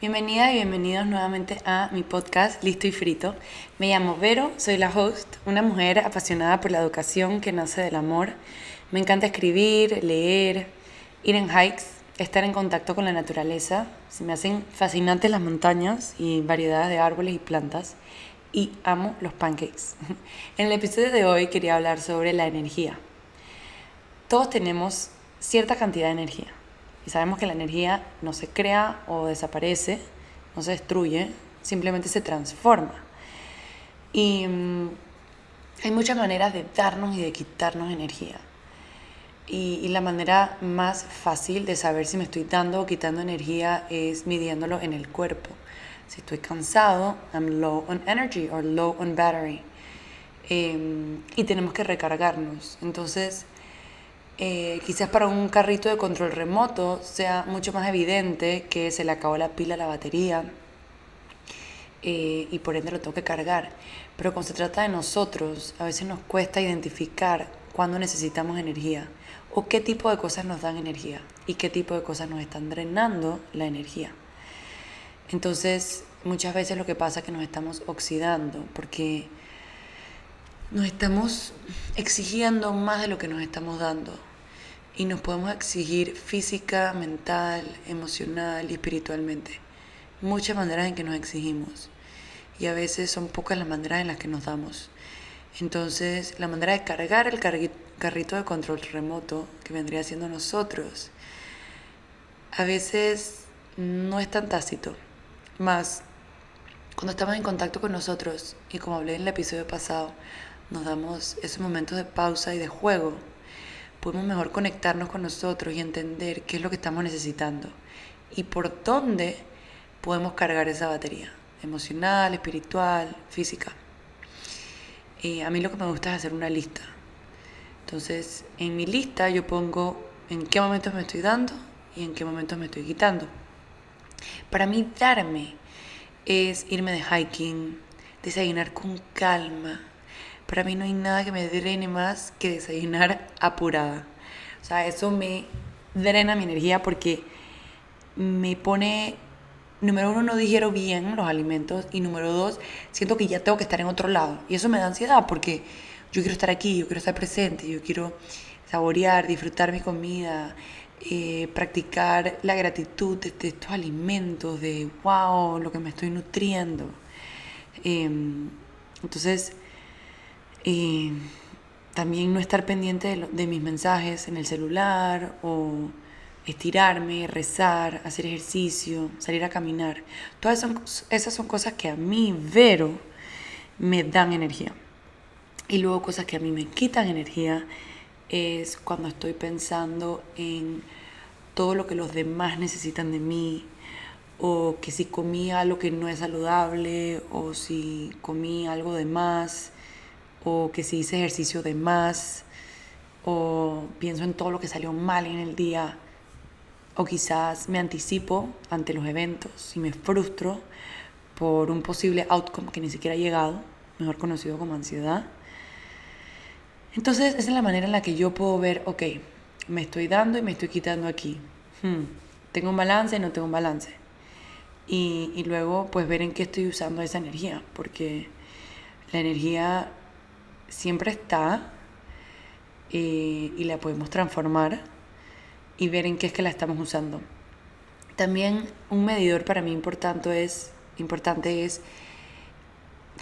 Bienvenida y bienvenidos nuevamente a mi podcast Listo y Frito. Me llamo Vero, soy la host, una mujer apasionada por la educación que nace del amor. Me encanta escribir, leer, ir en hikes, estar en contacto con la naturaleza. Me hacen fascinantes las montañas y variedades de árboles y plantas. Y amo los pancakes. En el episodio de hoy quería hablar sobre la energía. Todos tenemos cierta cantidad de energía sabemos que la energía no se crea o desaparece, no se destruye, simplemente se transforma. Y mm, hay muchas maneras de darnos y de quitarnos energía. Y, la manera más fácil de saber si me estoy dando o quitando energía es midiéndolo en el cuerpo. Si estoy cansado, I'm low on energy or low on battery. Eh, y tenemos que recargarnos. Entonces, eh, quizás para un carrito de control remoto sea mucho más evidente que se le acabó la pila a la batería eh, y por ende lo tengo que cargar. Pero cuando se trata de nosotros, a veces nos cuesta identificar cuándo necesitamos energía o qué tipo de cosas nos dan energía y qué tipo de cosas nos están drenando la energía. Entonces, muchas veces lo que pasa es que nos estamos oxidando porque nos estamos exigiendo más de lo que nos estamos dando y nos podemos exigir física, mental, emocional y espiritualmente. Muchas maneras en que nos exigimos y a veces son pocas las maneras en las que nos damos. Entonces, la manera de cargar el carrito de control remoto que vendría siendo nosotros, a veces no es tan tácito. Más, cuando estamos en contacto con nosotros, y como hablé en el episodio pasado, nos damos esos momentos de pausa y de juego podemos mejor conectarnos con nosotros y entender qué es lo que estamos necesitando y por dónde podemos cargar esa batería emocional, espiritual, física. Y a mí lo que me gusta es hacer una lista. Entonces, en mi lista yo pongo en qué momentos me estoy dando y en qué momentos me estoy quitando. Para mí darme es irme de hiking, desayunar con calma, para mí no hay nada que me drene más que desayunar apurada. O sea, eso me drena mi energía porque me pone, número uno, no digiero bien los alimentos y número dos, siento que ya tengo que estar en otro lado. Y eso me da ansiedad porque yo quiero estar aquí, yo quiero estar presente, yo quiero saborear, disfrutar mi comida, eh, practicar la gratitud de, estos alimentos, de wow, lo que me estoy nutriendo. Em, entonces, y también no estar pendiente de, mis mensajes en el celular o estirarme, rezar, hacer ejercicio, salir a caminar. Todas esas son cosas que a mí, Vero, me dan energía. Y luego cosas que a mí me quitan energía es cuando estoy pensando en todo lo que los demás necesitan de mí, o que si comí algo que no es saludable, o si comí algo de más, o que si hice ejercicio de más, o pienso en todo lo que salió mal en el día, o quizás me anticipo ante los eventos y me frustro por un posible outcome que ni siquiera ha llegado, mejor conocido como ansiedad. Entonces, esa es la manera en la que yo puedo ver, ok, me estoy dando y me estoy quitando aquí. Hmm, tengo un balance y no tengo un balance. Y, y luego, pues ver en qué estoy usando esa energía, porque la energía siempre está y la podemos transformar y ver en qué es que la estamos usando. También un medidor para mí importante es, importante es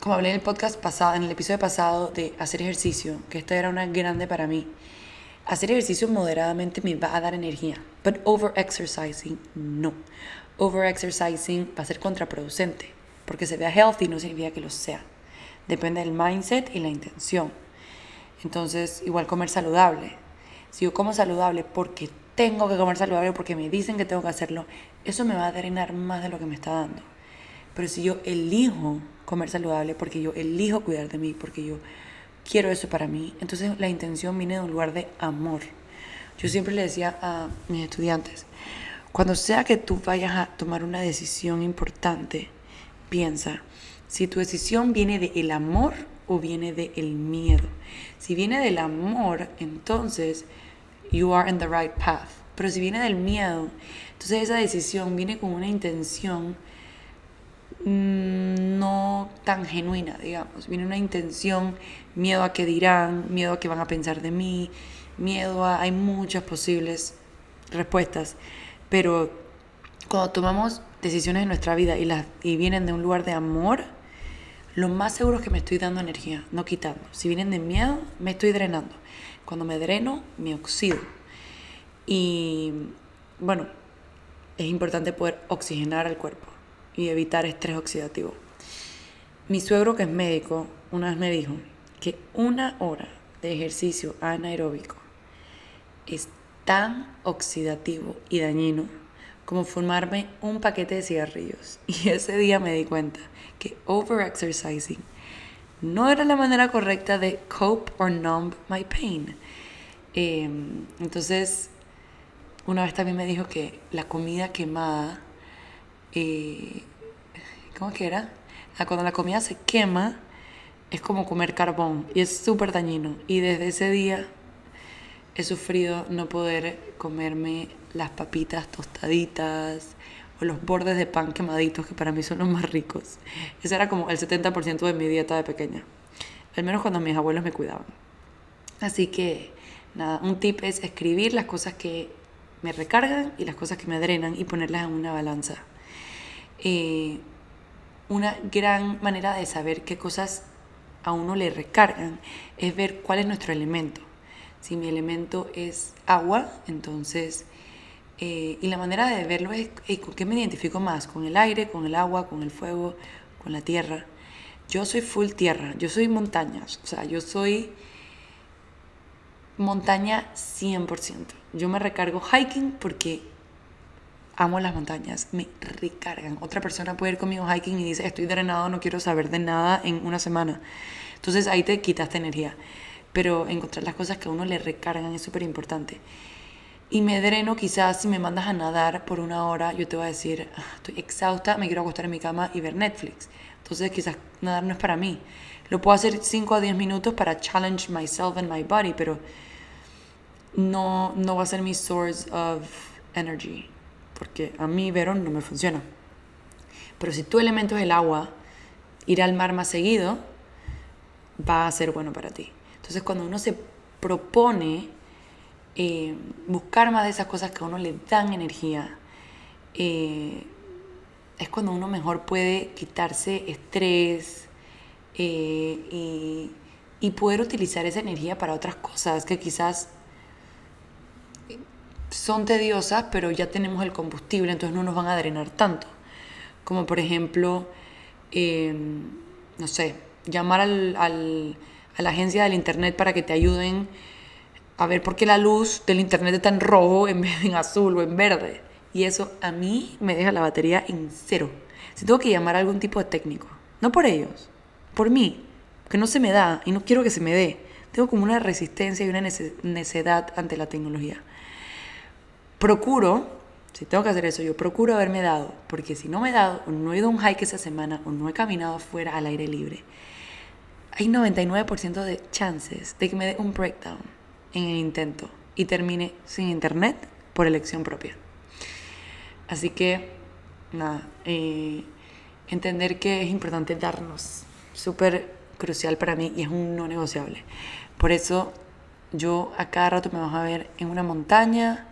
como hablé en el podcast pasado, en el episodio pasado de hacer ejercicio, que esta era una grande para mí. Hacer ejercicio moderadamente me va a dar energía, but over exercising no. Over exercising va a ser contraproducente, porque se vea healthy no significa que lo sea. Depende del mindset y la intención. Entonces, igual comer saludable. Si yo como saludable porque tengo que comer saludable, porque me dicen que tengo que hacerlo, eso me va a drenar más de lo que me está dando. Pero si yo elijo comer saludable, porque yo elijo cuidar de mí, porque yo quiero eso para mí, entonces la intención viene de un lugar de amor. Yo siempre le decía a mis estudiantes, cuando sea que tú vayas a tomar una decisión importante, piensa, si tu decisión viene del el amor o viene del el miedo. Si viene del amor, entonces you are in the right path. Pero si viene del miedo, entonces esa decisión viene con una intención mm, no tan genuina, digamos. Viene una intención, miedo a que dirán, miedo a que van a pensar de mí, miedo a... Hay muchas posibles respuestas, pero cuando tomamos decisiones en nuestra vida y, las, y vienen de un lugar de amor, lo más seguro es que me estoy dando energía, no quitando. Si vienen de miedo, me estoy drenando. Cuando me dreno, me oxido. Y bueno, es importante poder oxigenar el cuerpo y evitar estrés oxidativo. Mi suegro, que es médico, una vez me dijo que una hora de ejercicio anaeróbico es tan oxidativo y dañino como fumarme un paquete de cigarrillos. Y ese día me di cuenta que overexercising no era la manera correcta de cope or numb my pain. Em, entonces, una vez también me dijo que la comida quemada, eh, ¿cómo que era? Ah, cuando la comida se quema, es como comer carbón y es súper dañino. Y desde ese día he sufrido no poder comerme las papitas tostaditas o los bordes de pan quemaditos que para mí son los más ricos. Ese era como el 70% de mi dieta de pequeña. Al menos cuando mis abuelos me cuidaban. Así que nada, un tip es escribir las cosas que me recargan y las cosas que me drenan y ponerlas en una balanza. Eh, una gran manera de saber qué cosas a uno le recargan es ver cuál es nuestro elemento. Si mi elemento es agua, entonces eh, y la manera de verlo es, ¿con qué me identifico más? ¿Con el aire, con el agua, con el fuego, con la tierra? Yo soy full tierra, yo soy montañas, o sea, yo soy montaña 100%. Yo me recargo hiking porque amo las montañas, me recargan. Otra persona puede ir conmigo hiking y dice, estoy drenado, no quiero saber de nada en una semana. Entonces ahí te quitaste energía. Pero encontrar las cosas que a uno le recargan es súper importante y me dreno, quizás si me mandas a nadar por una hora, yo te voy a decir, ah, estoy exhausta, me quiero acostar en mi cama y ver Netflix. Entonces quizás nadar no es para mí. Lo puedo hacer 5 a 10 minutos para challenge myself and my body, pero no, no va a ser mi source of energy, porque a mí Verón no me funciona. Pero si tu elemento es el agua, ir al mar más seguido va a ser bueno para ti. Entonces cuando uno se propone eh, buscar más de esas cosas que a uno le dan energía, eh, es cuando uno mejor puede quitarse estrés eh, y, poder utilizar esa energía para otras cosas que quizás son tediosas, pero ya tenemos el combustible, entonces no nos van a drenar tanto. Como por ejemplo, no sé, llamar al, a la agencia del internet para que te ayuden a ver por qué la luz del internet está en rojo en vez en azul o en verde. Y eso a mí me deja la batería en cero. Si tengo que llamar a algún tipo de técnico, no por ellos, por mí, que no se me da y no quiero que se me dé. Tengo como una resistencia y una necedad ante la tecnología. Procuro, si tengo que hacer eso, yo procuro haberme dado, porque si no me he dado, o no he ido a un hike esa semana, o no he caminado afuera al aire libre, hay 99% de chances de que me dé un breakdown en el intento y termine sin internet por elección propia. Así que, nada, eh, entender que es importante darnos, súper crucial para mí y es un no negociable. Por eso yo a cada rato me vas a ver en una montaña,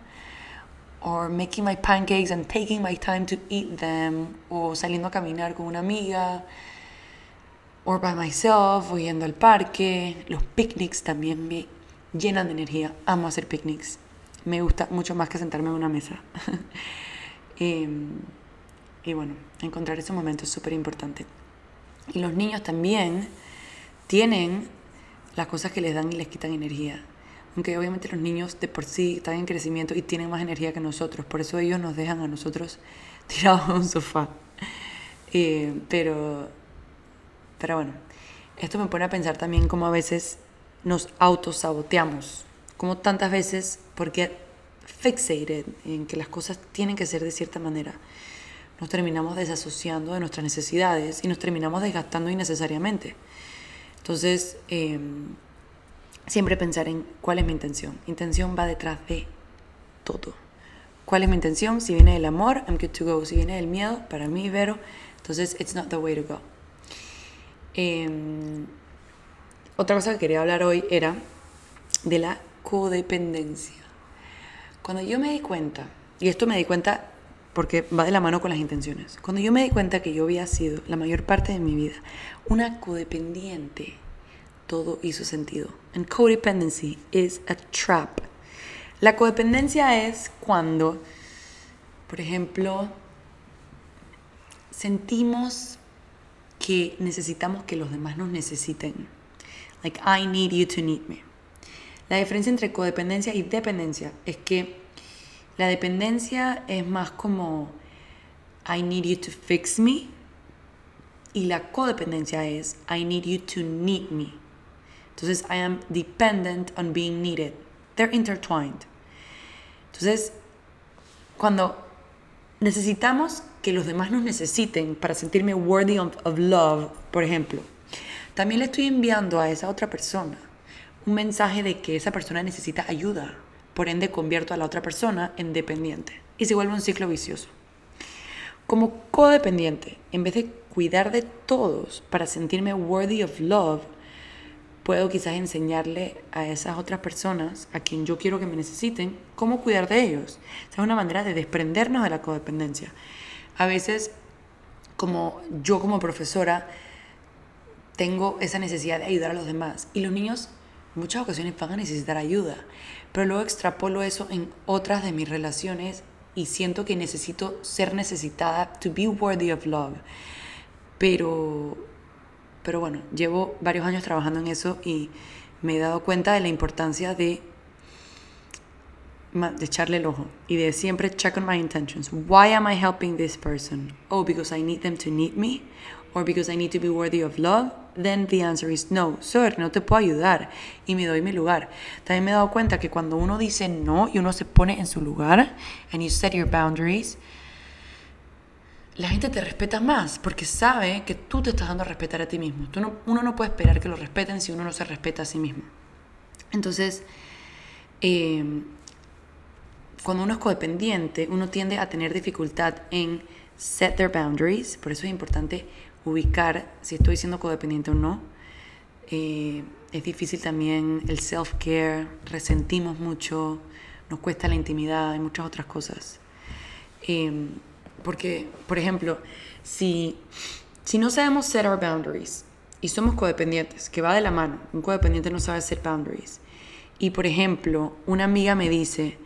o making my pancakes and taking my time to eat them, o saliendo a caminar con una amiga, o by myself, o yendo al parque. Los picnics también me llenan de energía. Amo hacer picnics. Me gusta mucho más que sentarme en una mesa. Em, y, bueno, encontrar ese momento es súper importante. Y los niños también tienen las cosas que les dan y les quitan energía. Aunque obviamente los niños de por sí están en crecimiento y tienen más energía que nosotros. Por eso ellos nos dejan a nosotros tirados en un sofá. Eh, pero, pero bueno, esto me pone a pensar también cómo a veces nos autosaboteamos. Como tantas veces, porque fixated en que las cosas tienen que ser de cierta manera, nos terminamos desasociando de nuestras necesidades y nos terminamos desgastando innecesariamente. Entonces, em, siempre pensar en cuál es mi intención. Intención va detrás de todo. cuál es mi intención. Si viene del amor, I'm good to go. Si viene del miedo, para mí, Vero, entonces it's not the way to go. Em, otra cosa que quería hablar hoy era de la codependencia. Cuando yo me di cuenta, y esto me di cuenta porque va de la mano con las intenciones, cuando yo me di cuenta que yo había sido la mayor parte de mi vida una codependiente, todo hizo sentido. And codependency is a trap. La codependencia es cuando, por ejemplo, sentimos que necesitamos que los demás nos necesiten. Like, I need you to need me. La diferencia entre codependencia y dependencia es que la dependencia es más como I need you to fix me y la codependencia es I need you to need me. Entonces, I am dependent on being needed. They're intertwined. Entonces, cuando necesitamos que los demás nos necesiten para sentirme worthy of, love, por ejemplo, también le estoy enviando a esa otra persona un mensaje de que esa persona necesita ayuda. Por ende, convierto a la otra persona en dependiente y se vuelve un ciclo vicioso. Como codependiente, en vez de cuidar de todos para sentirme worthy of love, puedo quizás enseñarle a esas otras personas a quien yo quiero que me necesiten cómo cuidar de ellos. es una manera de desprendernos de la codependencia. A veces, como yo como profesora, tengo esa necesidad de ayudar a los demás y los niños muchas ocasiones van a necesitar ayuda, pero luego extrapolo eso en otras de mis relaciones y siento que necesito ser necesitada to be worthy of love. Pero, pero bueno, llevo varios años trabajando en eso y me he dado cuenta de la importancia de, de echarle el ojo y de siempre check on my intentions. Why am I helping this person? Oh, because I need them to need me or because I need to be worthy of love then the answer is no. Sir, no te puedo ayudar y me doy mi lugar. También me he dado cuenta que cuando uno dice no y uno se pone en su lugar and you set your boundaries, la gente te respeta más porque sabe que tú te estás dando a respetar a ti mismo. Uno no puede esperar que lo respeten si uno no se respeta a sí mismo. Entonces, em, cuando uno es codependiente, uno tiende a tener dificultad en set their boundaries. Por eso es importante ubicar si estoy siendo codependiente o no. Eh, es difícil también el self-care, resentimos mucho, nos cuesta la intimidad y muchas otras cosas. Eh, porque, por ejemplo, si, si no sabemos set our boundaries y somos codependientes, que va de la mano, un codependiente no sabe set boundaries, y por ejemplo, una amiga me dice,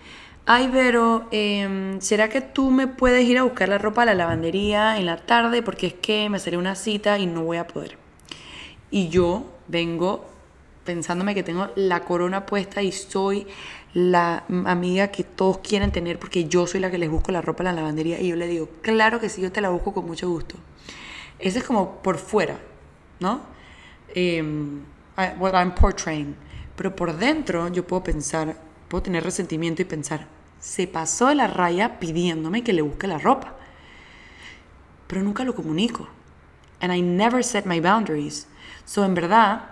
ay Vero, em, ¿será que tú me puedes ir a buscar la ropa a la lavandería en la tarde? Porque es que me sale una cita y no voy a poder. Y yo vengo pensándome que tengo la corona puesta y soy la amiga que todos quieren tener porque yo soy la que les busco la ropa en la lavandería y yo le digo, claro que sí, yo te la busco con mucho gusto. Ese es como por fuera, ¿no? Um, what I'm portraying. Pero por dentro yo puedo pensar, puedo tener resentimiento y pensar, se pasó de la raya pidiéndome que le busque la ropa. Pero nunca lo comunico. And I never set my boundaries. So en verdad,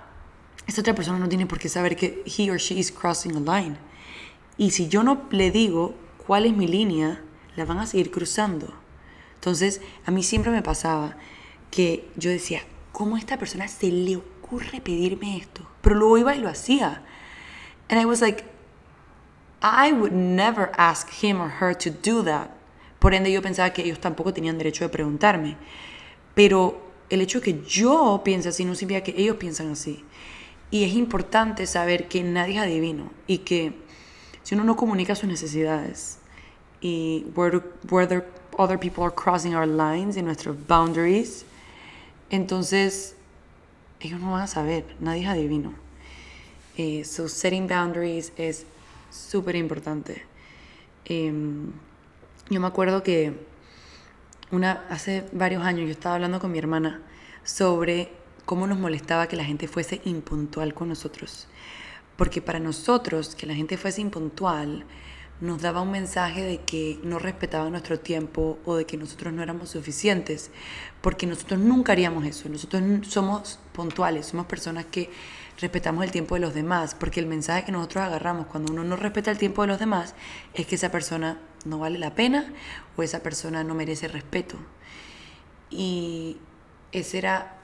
esta otra persona no tiene por qué saber que he or she is crossing a line. Y si yo no le digo cuál es mi línea, la van a seguir cruzando. Entonces, a mí siempre me pasaba que yo decía, ¿cómo a esta persona se le ocurre pedirme esto? Pero luego iba y lo hacía. And I was like, I would never ask him or her to do that. Por ende, yo pensaba que ellos tampoco tenían derecho de preguntarme. Pero el hecho de que yo piense así no significa que ellos piensan así. Y es importante saber que nadie es adivino y que si uno no comunica sus necesidades y whether, other people are crossing our lines y nuestros boundaries, entonces ellos no van a saber, nadie es adivino. Eh, so setting boundaries es súper importante. Em, yo me acuerdo que una, hace varios años yo estaba hablando con mi hermana sobre cómo nos molestaba que la gente fuese impuntual con nosotros. Porque para nosotros que la gente fuese impuntual nos daba un mensaje de que no respetaban nuestro tiempo o de que nosotros no éramos suficientes. Porque nosotros nunca haríamos eso. Nosotros somos puntuales, somos personas que respetamos el tiempo de los demás, porque el mensaje que nosotros agarramos cuando uno no respeta el tiempo de los demás es que esa persona no vale la pena o esa persona no merece respeto. Y esa era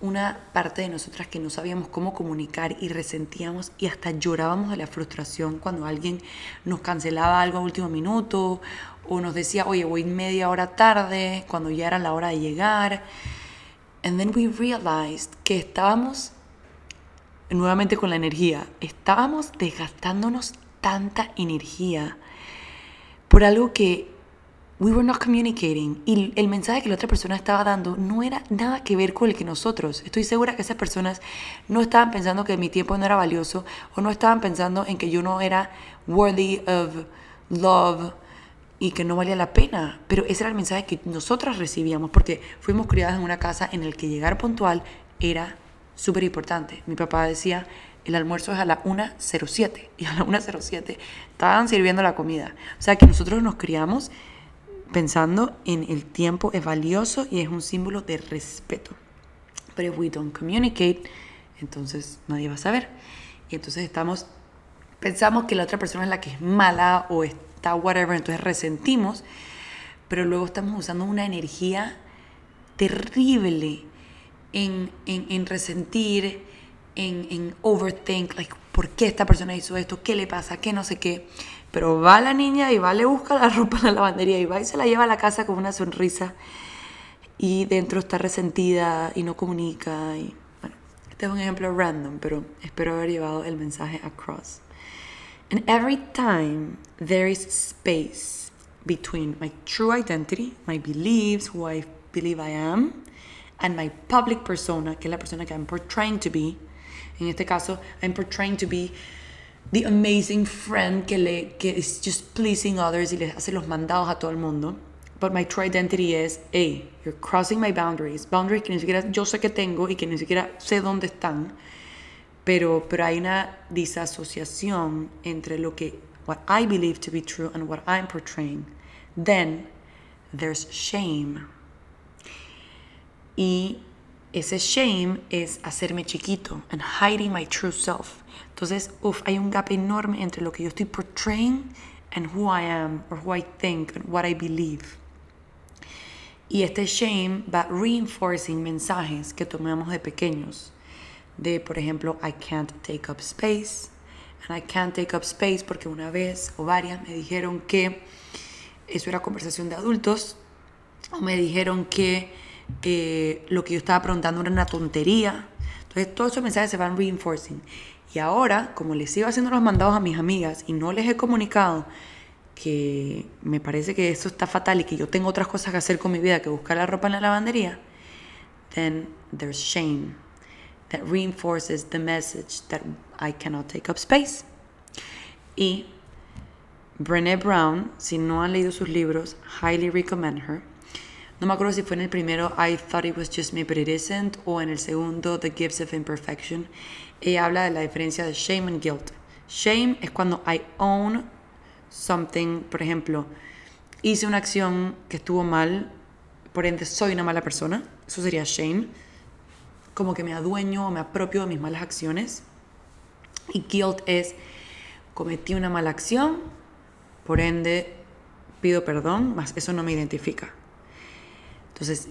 una parte de nosotras que no sabíamos cómo comunicar y resentíamos y hasta llorábamos de la frustración cuando alguien nos cancelaba algo a último minuto o nos decía, oye, voy media hora tarde, cuando ya era la hora de llegar. And then we realized que estábamos, nuevamente con la energía, estábamos desgastándonos tanta energía por algo que we were not communicating y el mensaje que la otra persona estaba dando no era nada que ver con el que nosotros. Estoy segura que esas personas no estaban pensando que mi tiempo no era valioso o no estaban pensando en que yo no era worthy of love y que no valía la pena. Pero ese era el mensaje que nosotras recibíamos porque fuimos criadas en una casa en el que llegar puntual era súper importante. Mi papá decía, el almuerzo es a la 1.07 y a la 1.07 estaban sirviendo la comida. O sea que nosotros nos criamos pensando en el tiempo es valioso y es un símbolo de respeto. Pero if we don't communicate, entonces nadie va a saber. Y entonces estamos, pensamos que la otra persona es la que es mala o está whatever, entonces resentimos, pero luego estamos usando una energía terrible en, en, en resentir, en, en overthink, like, ¿por qué esta persona hizo esto? ¿Qué le pasa? ¿Qué no sé qué? Pero va la niña y va, le busca la ropa en la lavandería y va y se la lleva a la casa con una sonrisa y dentro está resentida y no comunica. Y, bueno, este es un ejemplo random, pero espero haber llevado el mensaje across. And every time there is space between my true identity, my beliefs, who I believe I am, and my public persona, que es la persona que I'm portraying to be. En este caso, I'm portraying to be the amazing friend que, le, que is just pleasing others y le hace los mandados a todo el mundo. But my true identity is, hey, you're crossing my boundaries. Boundaries que ni siquiera yo sé que tengo y que ni siquiera sé dónde están. Pero, pero hay una disasociación entre lo que, what I believe to be true and what I'm portraying. Then there's shame. Y ese shame es hacerme chiquito and hiding my true self. Entonces, uf, hay un gap enorme entre lo que yo estoy portraying and who I am or who I think and what I believe. Y este shame va reinforcing mensajes que tomamos de pequeños. De, por ejemplo, I can't take up space. And I can't take up space porque una vez o varias me dijeron que eso era conversación de adultos. O me dijeron que eh, lo que yo estaba preguntando era una tontería. Entonces, todos esos mensajes se van reinforcing. Y ahora, como les sigo haciendo los mandados a mis amigas y no les he comunicado que me parece que esto está fatal y que yo tengo otras cosas que hacer con mi vida que buscar la ropa en la lavandería, then there's shame that reinforces the message that I cannot take up space. Y Brené Brown, si no han leído sus libros, highly recommend her. No me acuerdo si fue en el primero I Thought It Was Just Me But It Isn't o en el segundo The Gifts of Imperfection. Ella habla de la diferencia de shame and guilt. Shame es cuando I own something, por ejemplo, hice una acción que estuvo mal, por ende soy una mala persona. Eso sería shame. Como que me adueño o me apropio de mis malas acciones. Y guilt es cometí una mala acción, por ende pido perdón, más eso no me identifica. Entonces,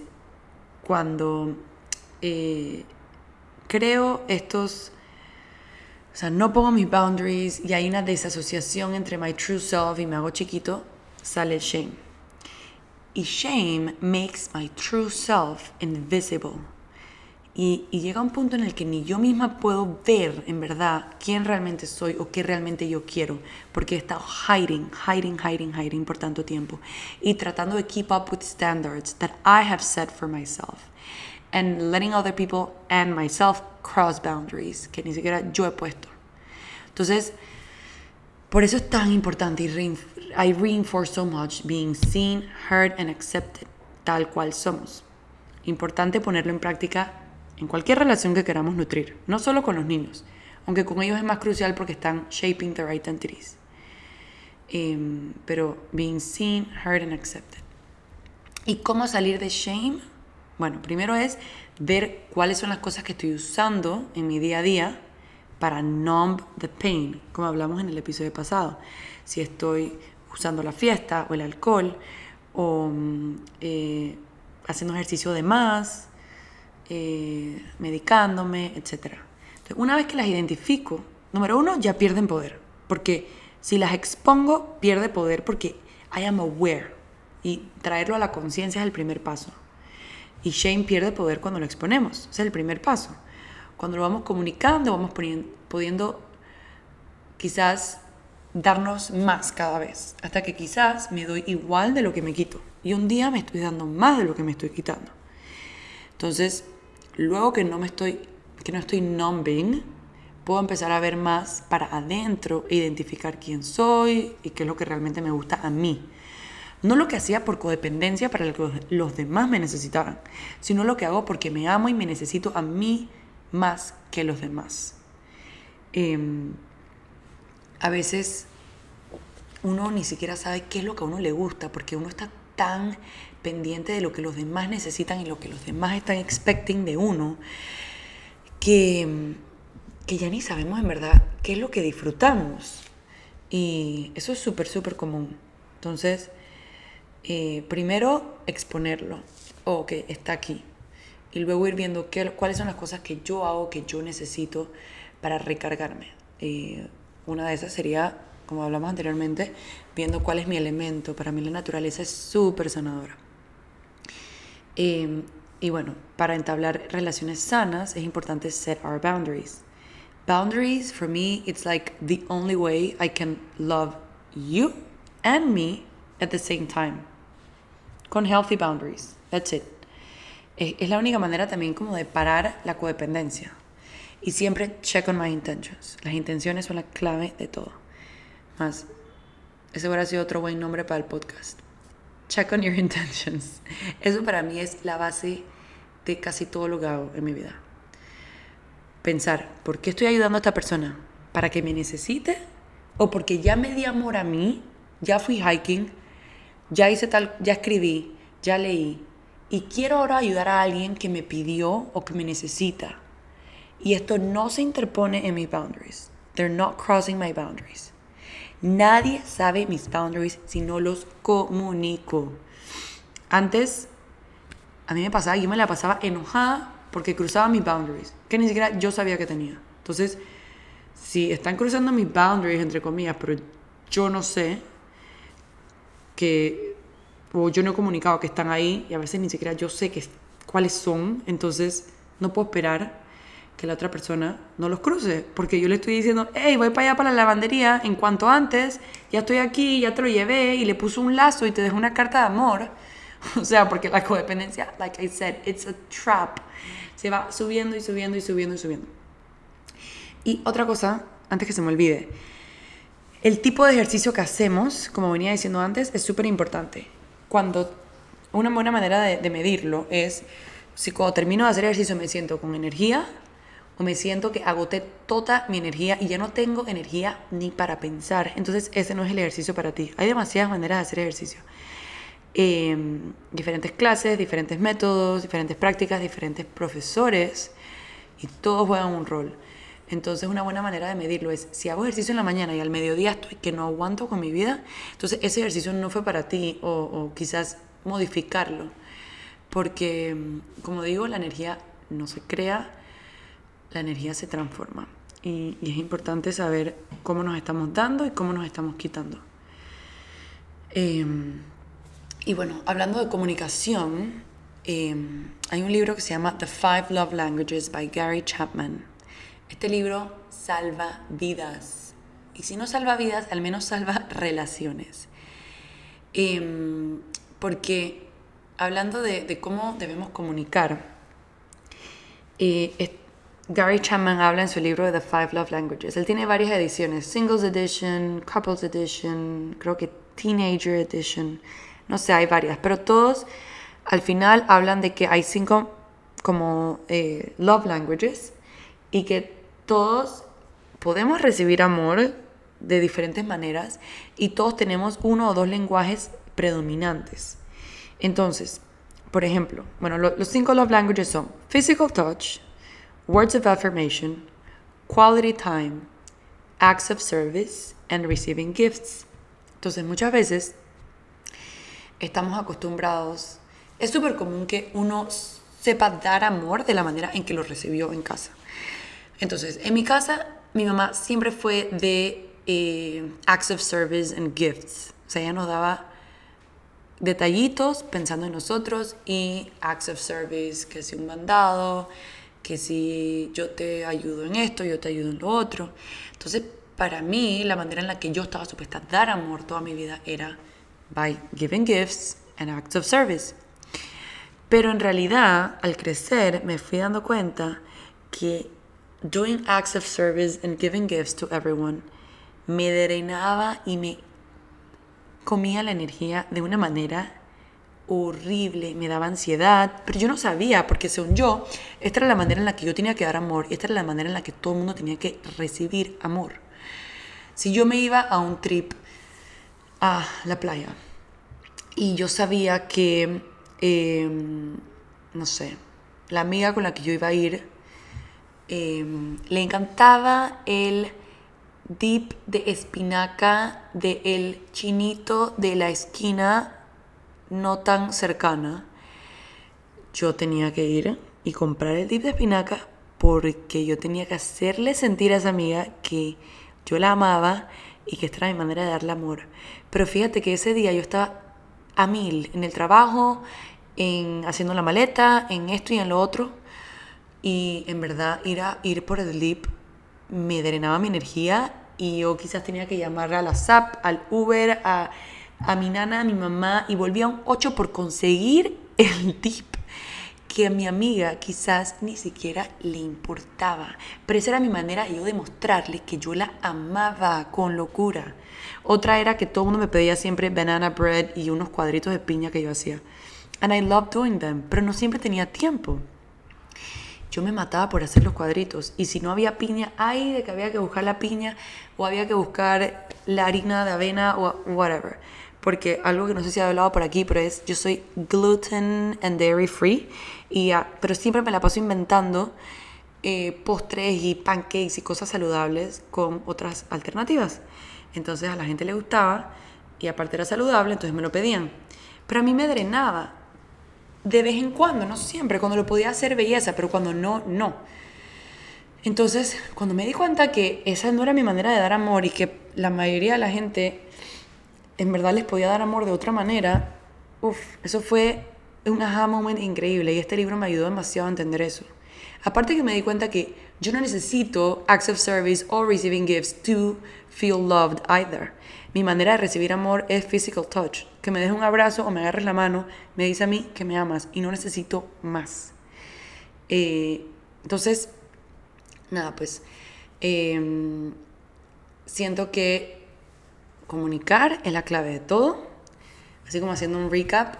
cuando eh, creo estos, o sea, no pongo mis boundaries y hay una desasociación entre my true self y me hago chiquito, sale shame. Y shame makes my true self invisible. Y, llega un punto en el que ni yo misma puedo ver en verdad quién realmente soy o qué realmente yo quiero, porque he estado hiding, hiding, hiding, hiding por tanto tiempo y tratando de keep up with standards that I have set for myself and letting other people and myself cross boundaries que ni siquiera yo he puesto. Entonces, por eso es tan importante y I reinforce so much being seen, heard and accepted tal cual somos. Importante ponerlo en práctica en cualquier relación que queramos nutrir, no solo con los niños, aunque con ellos es más crucial porque están shaping their identities. Em, pero being seen, heard and accepted. ¿Y cómo salir de shame? Bueno, primero es ver cuáles son las cosas que estoy usando en mi día a día para numb the pain, como hablamos en el episodio pasado. Si estoy usando la fiesta o el alcohol o mm, eh, haciendo ejercicio de más, eh, medicándome, etc. una vez que las identifico, número uno, ya pierden poder, porque si las expongo, pierde poder porque I am aware y traerlo a la conciencia es el primer paso. Y shame pierde poder cuando lo exponemos, es el primer paso. Cuando lo vamos comunicando, vamos pudiendo quizás darnos más cada vez, hasta que quizás me doy igual de lo que me quito. Y un día me estoy dando más de lo que me estoy quitando. Entonces, luego que no me estoy, que no estoy numbing, puedo empezar a ver más para adentro, identificar quién soy y qué es lo que realmente me gusta a mí. No lo que hacía por codependencia para que los demás me necesitaran, sino lo que hago porque me amo y me necesito a mí más que los demás. Em, a veces uno ni siquiera sabe qué es lo que a uno le gusta, porque uno está tan pendiente de lo que los demás necesitan y lo que los demás están expecting de uno, que, que ya ni sabemos en verdad qué es lo que disfrutamos. Y eso es súper, súper común. Entonces, eh, primero exponerlo, o que está aquí. Y luego ir viendo qué, cuáles son las cosas que yo hago, que yo necesito para recargarme. Eh, una de esas sería, como hablamos anteriormente, viendo cuál es mi elemento. Para mí la naturaleza es súper sanadora. Em, y bueno, para entablar relaciones sanas es importante set our boundaries. Boundaries, for me, it's like the only way I can love you and me at the same time. Con healthy boundaries. That's it. Es la única manera también como de parar la codependencia. Y siempre check on my intentions. Las intenciones son la clave de todo. Más, ese hubiera sido otro buen nombre para el podcast. Check on your intentions. Eso para mí es la base de casi todo lo que hago en mi vida. Pensar, ¿por qué estoy ayudando a esta persona? ¿Para que me necesite? ¿O porque ya me di amor a mí? Ya fui hiking, ya hice tal, ya escribí, ya leí. Y quiero ahora ayudar a alguien que me pidió o que me necesita y esto no se interpone en mis boundaries. They're not crossing my boundaries. Nadie sabe mis boundaries si no los comunico. Antes, a mí me pasaba, yo me la pasaba enojada porque cruzaba mis boundaries, que ni siquiera yo sabía que tenía. Entonces, si están cruzando mis boundaries, entre comillas, pero yo no sé que, o yo no he comunicado que están ahí, y a veces ni siquiera yo sé que, cuáles son, entonces no puedo esperar que la otra persona no los cruce, porque yo le estoy diciendo, hey, voy para allá para la lavandería, en cuanto antes, ya estoy aquí, ya te lo llevé y le puso un lazo y te dejó una carta de amor. O sea, porque la codependencia, like I said, it's a trap. Se va subiendo y subiendo y subiendo y subiendo. Y otra cosa, antes que se me olvide, el tipo de ejercicio que hacemos, como venía diciendo antes, es súper importante. Cuando una buena manera de, de medirlo es si cuando termino de hacer ejercicio me siento con energía, o me siento que agoté toda mi energía y ya no tengo energía ni para pensar. Entonces ese no es el ejercicio para ti. Hay demasiadas maneras de hacer ejercicio. Em, diferentes clases, diferentes métodos, diferentes prácticas, diferentes profesores y todos juegan un rol. Entonces una buena manera de medirlo es, si hago ejercicio en la mañana y al mediodía estoy que no aguanto con mi vida, entonces ese ejercicio no fue para ti o, o quizás modificarlo. Porque, como digo, la energía no se crea, la energía se transforma. Y, es importante saber cómo nos estamos dando y cómo nos estamos quitando. Em, y bueno, hablando de comunicación, em, hay un libro que se llama The Five Love Languages by Gary Chapman. Este libro salva vidas. Y si no salva vidas, al menos salva relaciones. Em, porque hablando de, cómo debemos comunicar, eh, Gary Chapman habla en su libro The Five Love Languages. Él tiene varias ediciones, Singles Edition, Couples Edition, creo que Teenager Edition, no sé, hay varias, pero todos al final hablan de que hay cinco como eh, love languages y que todos podemos recibir amor de diferentes maneras y todos tenemos uno o dos lenguajes predominantes. Entonces, por ejemplo, bueno, los cinco love languages son physical touch, words of affirmation, quality time, acts of service, and receiving gifts. Entonces muchas veces estamos acostumbrados, es súper común que uno sepa dar amor de la manera en que lo recibió en casa. Entonces, en mi casa, mi mamá siempre fue de eh, acts of service and gifts. O sea, ella nos daba detallitos pensando en nosotros y acts of service, que si un mandado, que si yo te ayudo en esto, yo te ayudo en lo otro. Entonces, para mí, la manera en la que yo estaba supuesta a dar amor toda mi vida era by giving gifts and acts of service. Pero en realidad, al crecer, me fui dando cuenta que doing acts of service and giving gifts to everyone me drenaba y me comía la energía de una manera horrible, me daba ansiedad, pero yo no sabía, porque según yo, esta era la manera en la que yo tenía que dar amor y esta era la manera en la que todo el mundo tenía que recibir amor. Si yo me iba a un trip a la playa y yo sabía que, em, no sé, la amiga con la que yo iba a ir em, le encantaba el dip de espinaca de el chinito de la esquina no tan cercana, yo tenía que ir y comprar el dip de espinaca porque yo tenía que hacerle sentir a esa amiga que yo la amaba y que esta era mi manera de darle amor. Pero fíjate que ese día yo estaba a mil en el trabajo, en haciendo la maleta, en esto y en lo otro. Y en verdad ir, a, ir por el dip me drenaba mi energía y yo quizás tenía que llamar a la SAP, al Uber, a, a mi nana, a mi mamá y volvía a un 8 por conseguir el tip que a mi amiga quizás ni siquiera le importaba. Pero esa era mi manera yo de mostrarle que yo la amaba con locura. Otra era que todo el mundo me pedía siempre banana bread y unos cuadritos de piña que yo hacía. And I loved doing them, pero no siempre tenía tiempo yo me mataba por hacer los cuadritos. Y si no había piña, ay, de que había que buscar la piña o había que buscar la harina de avena o whatever. Porque algo que no sé si he hablado por aquí, pero es, yo soy gluten and dairy free, y, pero siempre me la paso inventando eh, postres y pancakes y cosas saludables con otras alternativas. Entonces a la gente le gustaba y aparte era saludable, entonces me lo pedían. Pero a mí me drenaba de vez en cuando, no siempre, cuando lo podía hacer belleza, pero cuando no, no. Entonces, cuando me di cuenta que esa no era mi manera de dar amor y que la mayoría de la gente en verdad les podía dar amor de otra manera, uff, eso fue un aha moment increíble y este libro me ayudó demasiado a entender eso. Aparte que me di cuenta que yo no necesito acts of service or receiving gifts to feel loved either. Mi manera de recibir amor es physical touch. Que me dejes un abrazo o me agarres la mano me dice a mí que me amas y no necesito más. Eh, entonces, nada, pues em, siento que comunicar es la clave de todo. Así como haciendo un recap,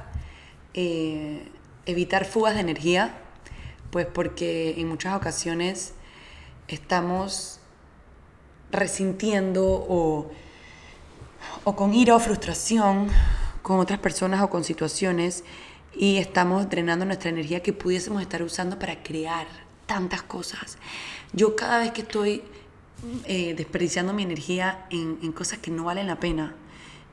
eh, evitar fugas de energía, pues porque en muchas ocasiones estamos resintiendo o o con ira o frustración con otras personas o con situaciones y estamos drenando nuestra energía que pudiésemos estar usando para crear tantas cosas. Yo cada vez que estoy eh, desperdiciando mi energía en, cosas que no valen la pena,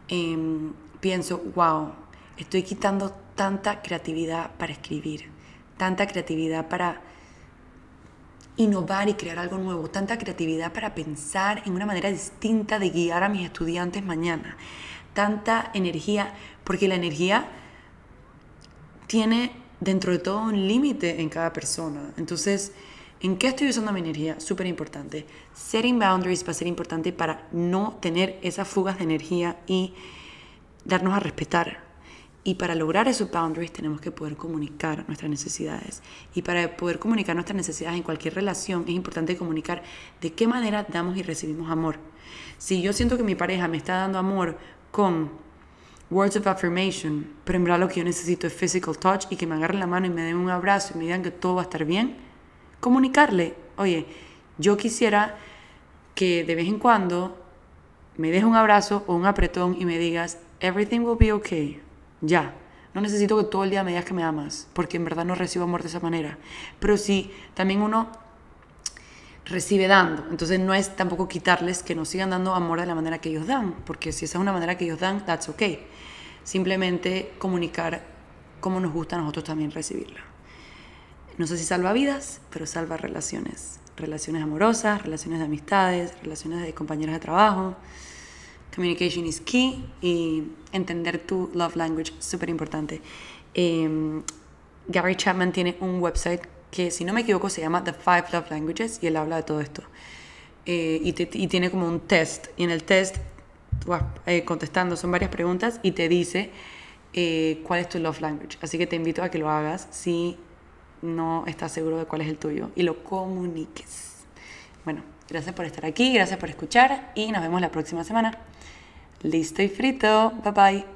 em, pienso, wow, estoy quitando tanta creatividad para escribir, tanta creatividad para innovar y crear algo nuevo, tanta creatividad para pensar en una manera distinta de guiar a mis estudiantes mañana, tanta energía, porque la energía tiene dentro de todo un límite en cada persona. Entonces, ¿en qué estoy usando mi energía? Súper importante. Setting boundaries va a ser importante para no tener esas fugas de energía y darnos a respetar y para lograr esos boundaries tenemos que poder comunicar nuestras necesidades. Y para poder comunicar nuestras necesidades en cualquier relación es importante comunicar de qué manera damos y recibimos amor. Si yo siento que mi pareja me está dando amor con words of affirmation, pero en verdad lo que yo necesito es physical touch y que me agarren la mano y me den un abrazo y me digan que todo va a estar bien, comunicarle, oye, yo quisiera que de vez en cuando me des un abrazo o un apretón y me digas, everything will be okay ya. No necesito que todo el día me digas que me amas, porque en verdad no recibo amor de esa manera. Pero si también uno recibe dando. Entonces no es tampoco quitarles que nos sigan dando amor de la manera que ellos dan, porque si esa es una manera que ellos dan, that's okay. Simplemente comunicar cómo nos gusta a nosotros también recibirla. No sé si salva vidas, pero salva relaciones. Relaciones amorosas, relaciones de amistades, relaciones de compañeros de trabajo. Communication is key y entender tu love language, súper importante. Em, Gary Chapman tiene un website que, si no me equivoco, se llama The Five Love Languages y él habla de todo esto. Eh, y, tiene como un test. Y en el test, vas eh, contestando, son varias preguntas y te dice eh, cuál es tu love language. Así que te invito a que lo hagas si no estás seguro de cuál es el tuyo y lo comuniques. Bueno, gracias por estar aquí, gracias por escuchar y nos vemos la próxima semana. Listo y frito. Bye bye.